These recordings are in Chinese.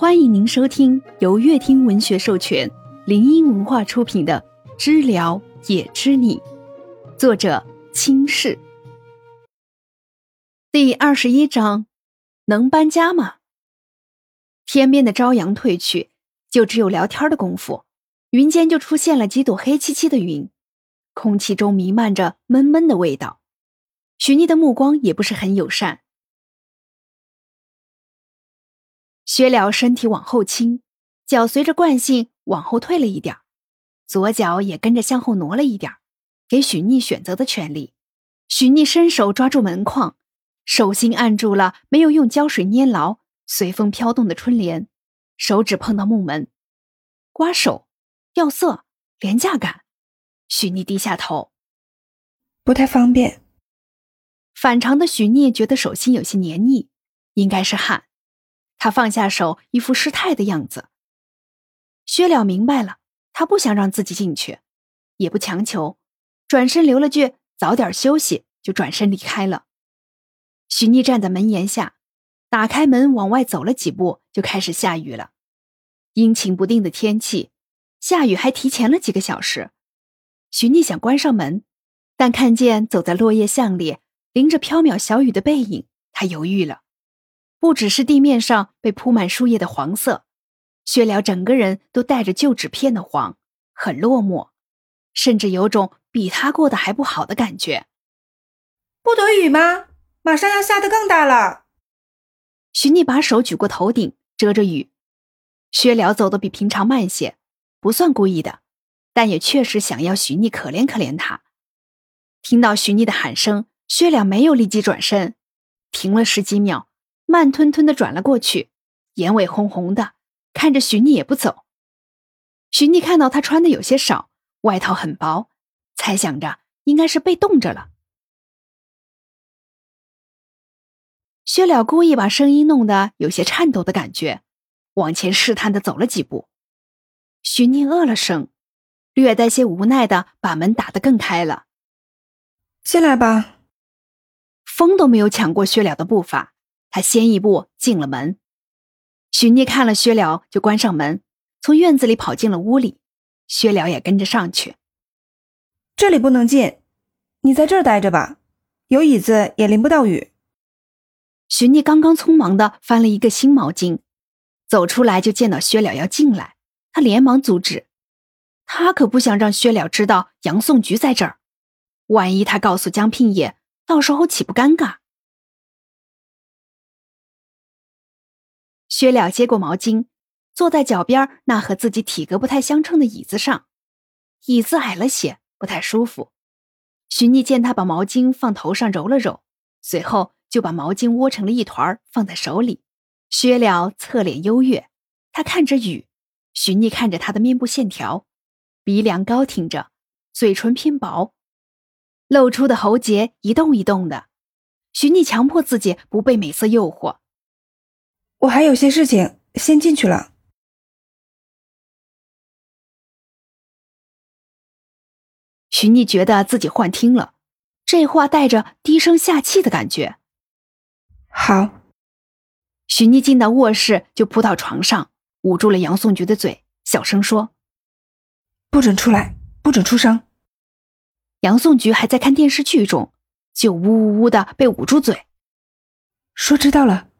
欢迎您收听由乐听文学授权、林音文化出品的《知了也知你》，作者清世。第二十一章，能搬家吗？天边的朝阳褪去，就只有聊天的功夫，云间就出现了几朵黑漆漆的云，空气中弥漫着闷闷的味道。许妮的目光也不是很友善。薛了身体往后倾，脚随着惯性往后退了一点左脚也跟着向后挪了一点给许逆选择的权利。许逆伸手抓住门框，手心按住了没有用胶水粘牢、随风飘动的春联，手指碰到木门，刮手、掉色、廉价感。许逆低下头，不太方便。反常的许逆觉得手心有些黏腻，应该是汗。他放下手，一副失态的样子。薛了明白了，他不想让自己进去，也不强求，转身留了句“早点休息”，就转身离开了。许逆站在门檐下，打开门往外走了几步，就开始下雨了。阴晴不定的天气，下雨还提前了几个小时。许逆想关上门，但看见走在落叶巷里淋着飘渺小雨的背影，他犹豫了。不只是地面上被铺满树叶的黄色，薛了整个人都带着旧纸片的黄，很落寞，甚至有种比他过得还不好的感觉。不躲雨吗？马上要下得更大了。徐逆把手举过头顶遮着雨。薛了走得比平常慢些，不算故意的，但也确实想要徐逆可怜可怜他。听到徐逆的喊声，薛了没有立即转身，停了十几秒。慢吞吞的转了过去，眼尾红红的，看着许逆也不走。许逆看到他穿的有些少，外套很薄，猜想着应该是被冻着了。薛了故意把声音弄得有些颤抖的感觉，往前试探的走了几步。许逆饿了声，略带些无奈的把门打得更开了。进来吧。风都没有抢过薛了的步伐。他先一步进了门，许逆看了薛了，就关上门，从院子里跑进了屋里。薛了也跟着上去。这里不能进，你在这儿待着吧，有椅子也淋不到雨。许逆刚刚匆忙的翻了一个新毛巾，走出来就见到薛了要进来，他连忙阻止。他可不想让薛了知道杨颂菊在这儿，万一他告诉江聘业，到时候岂不尴尬？薛了接过毛巾，坐在脚边那和自己体格不太相称的椅子上，椅子矮了些，不太舒服。许逆见他把毛巾放头上揉了揉，随后就把毛巾窝成了一团放在手里。薛了侧脸优越，他看着雨，许逆看着他的面部线条，鼻梁高挺着，嘴唇偏薄，露出的喉结一动一动的。许逆强迫自己不被美色诱惑。我还有些事情，先进去了。徐逆觉得自己幻听了，这话带着低声下气的感觉。好，徐逆进到卧室就扑到床上，捂住了杨颂菊的嘴，小声说：“不准出来，不准出声。”杨颂菊还在看电视剧中，就呜呜呜的被捂住嘴，说：“知道了。”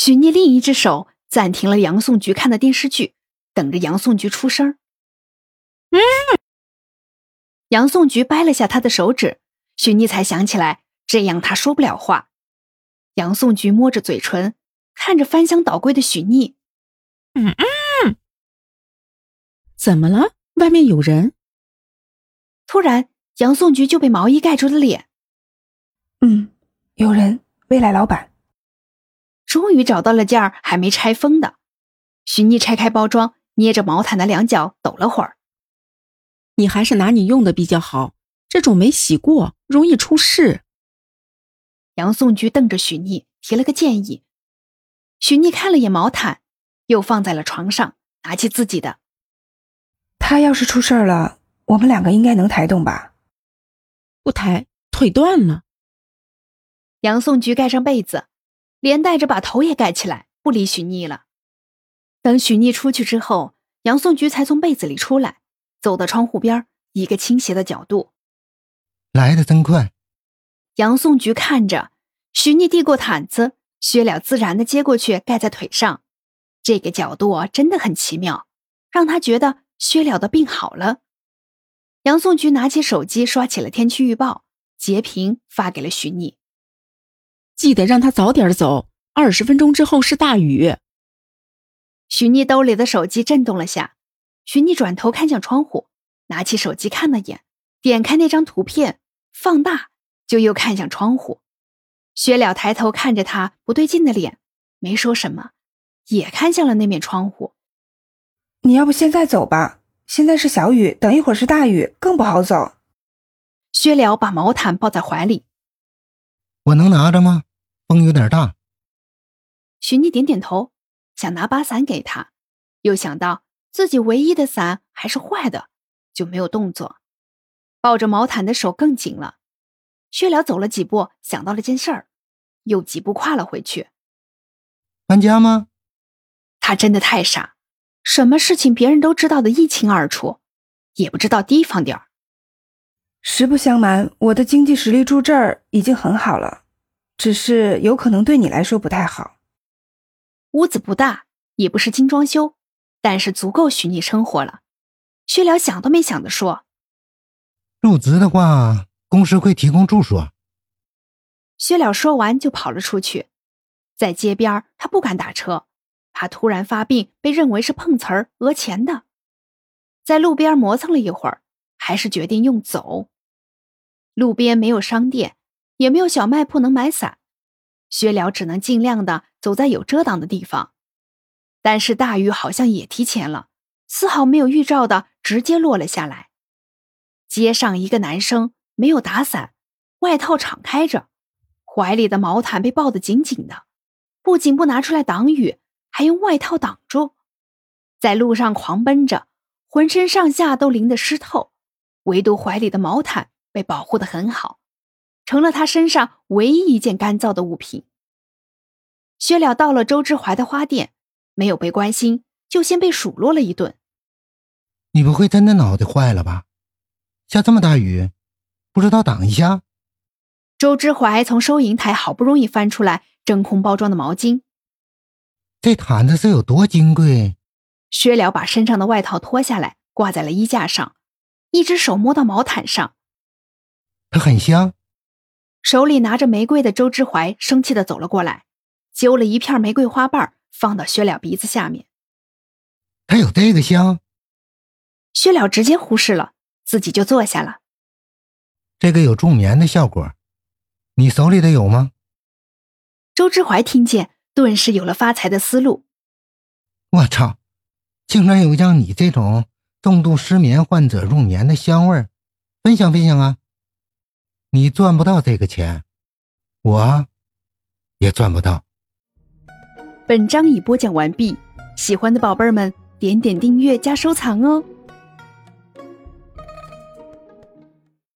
许逆另一只手暂停了杨颂菊看的电视剧，等着杨颂菊出声。嗯，杨颂菊掰了下他的手指，许逆才想起来，这样他说不了话。杨颂菊摸着嘴唇，看着翻箱倒柜的许逆。嗯嗯，怎么了？外面有人？突然，杨颂菊就被毛衣盖住了脸。嗯，有人，未来老板。终于找到了件儿还没拆封的，许逆拆开包装，捏着毛毯的两角抖了会儿。你还是拿你用的比较好，这种没洗过容易出事。杨颂菊瞪着许逆，提了个建议。许逆看了眼毛毯，又放在了床上，拿起自己的。他要是出事儿了，我们两个应该能抬动吧？不抬，腿断了。杨颂菊盖上被子。连带着把头也盖起来，不理许逆了。等许逆出去之后，杨颂菊才从被子里出来，走到窗户边，一个倾斜的角度。来的真快。杨颂菊看着许逆递过毯子，薛了自然的接过去盖在腿上，这个角度真的很奇妙，让他觉得薛了的病好了。杨颂菊拿起手机刷起了天气预报，截屏发给了许逆，记得让他早点走，二十分钟之后是大雨。许逆兜里的手机震动了下，许逆转头看向窗户，拿起手机看了眼，点开那张图片，放大，就又看向窗户。薛了抬头看着他不对劲的脸，没说什么，也看向了那面窗户。你要不现在走吧，现在是小雨，等一会儿是大雨，更不好走。薛了把毛毯抱在怀里，我能拿着吗？风有点大。许逆点点头。想拿把伞给他，又想到自己唯一的伞还是坏的，就没有动作。抱着毛毯的手更紧了。薛了走了几步，想到了件事儿，又几步跨了回去。搬家吗？他真的太傻，什么事情别人都知道的一清二楚，也不知道提防点儿。实不相瞒，我的经济实力住这儿已经很好了，只是有可能对你来说不太好。屋子不大，也不是精装修，但是足够许你生活了。薛了想都没想的说：“入职的话，公司会提供住所。”薛了说完就跑了出去。在街边，他不敢打车，怕突然发病被认为是碰瓷儿讹钱的。在路边磨蹭了一会儿，还是决定用走。路边没有商店，也没有小卖铺能买伞。薛了只能尽量的走在有遮挡的地方，但是大雨好像也提前了，丝毫没有预兆的直接落了下来。街上一个男生没有打伞，外套敞开着，怀里的毛毯被抱得紧紧的，不仅不拿出来挡雨，还用外套挡住，在路上狂奔着，浑身上下都淋得湿透，唯独怀里的毛毯被保护的很好。成了他身上唯一一件干燥的物品。薛了到了周之怀的花店，没有被关心，就先被数落了一顿。你不会真的脑袋坏了吧？下这么大雨，不知道挡一下？周之怀从收银台好不容易翻出来真空包装的毛巾。这毯子是有多金贵？薛了把身上的外套脱下来，挂在了衣架上，一只手摸到毛毯上，它很香。手里拿着玫瑰的周之怀生气的走了过来，揪了一片玫瑰花瓣放到薛了鼻子下面。它有这个香？薛了直接忽视了，自己就坐下了。这个有助眠的效果，你手里的有吗？周之怀听见，顿时有了发财的思路。我操，竟然有让你这种重度失眠患者入眠的香味儿，分享分享啊！你赚不到这个钱，我也赚不到。本章已播讲完毕，喜欢的宝贝儿们点点订阅加收藏哦。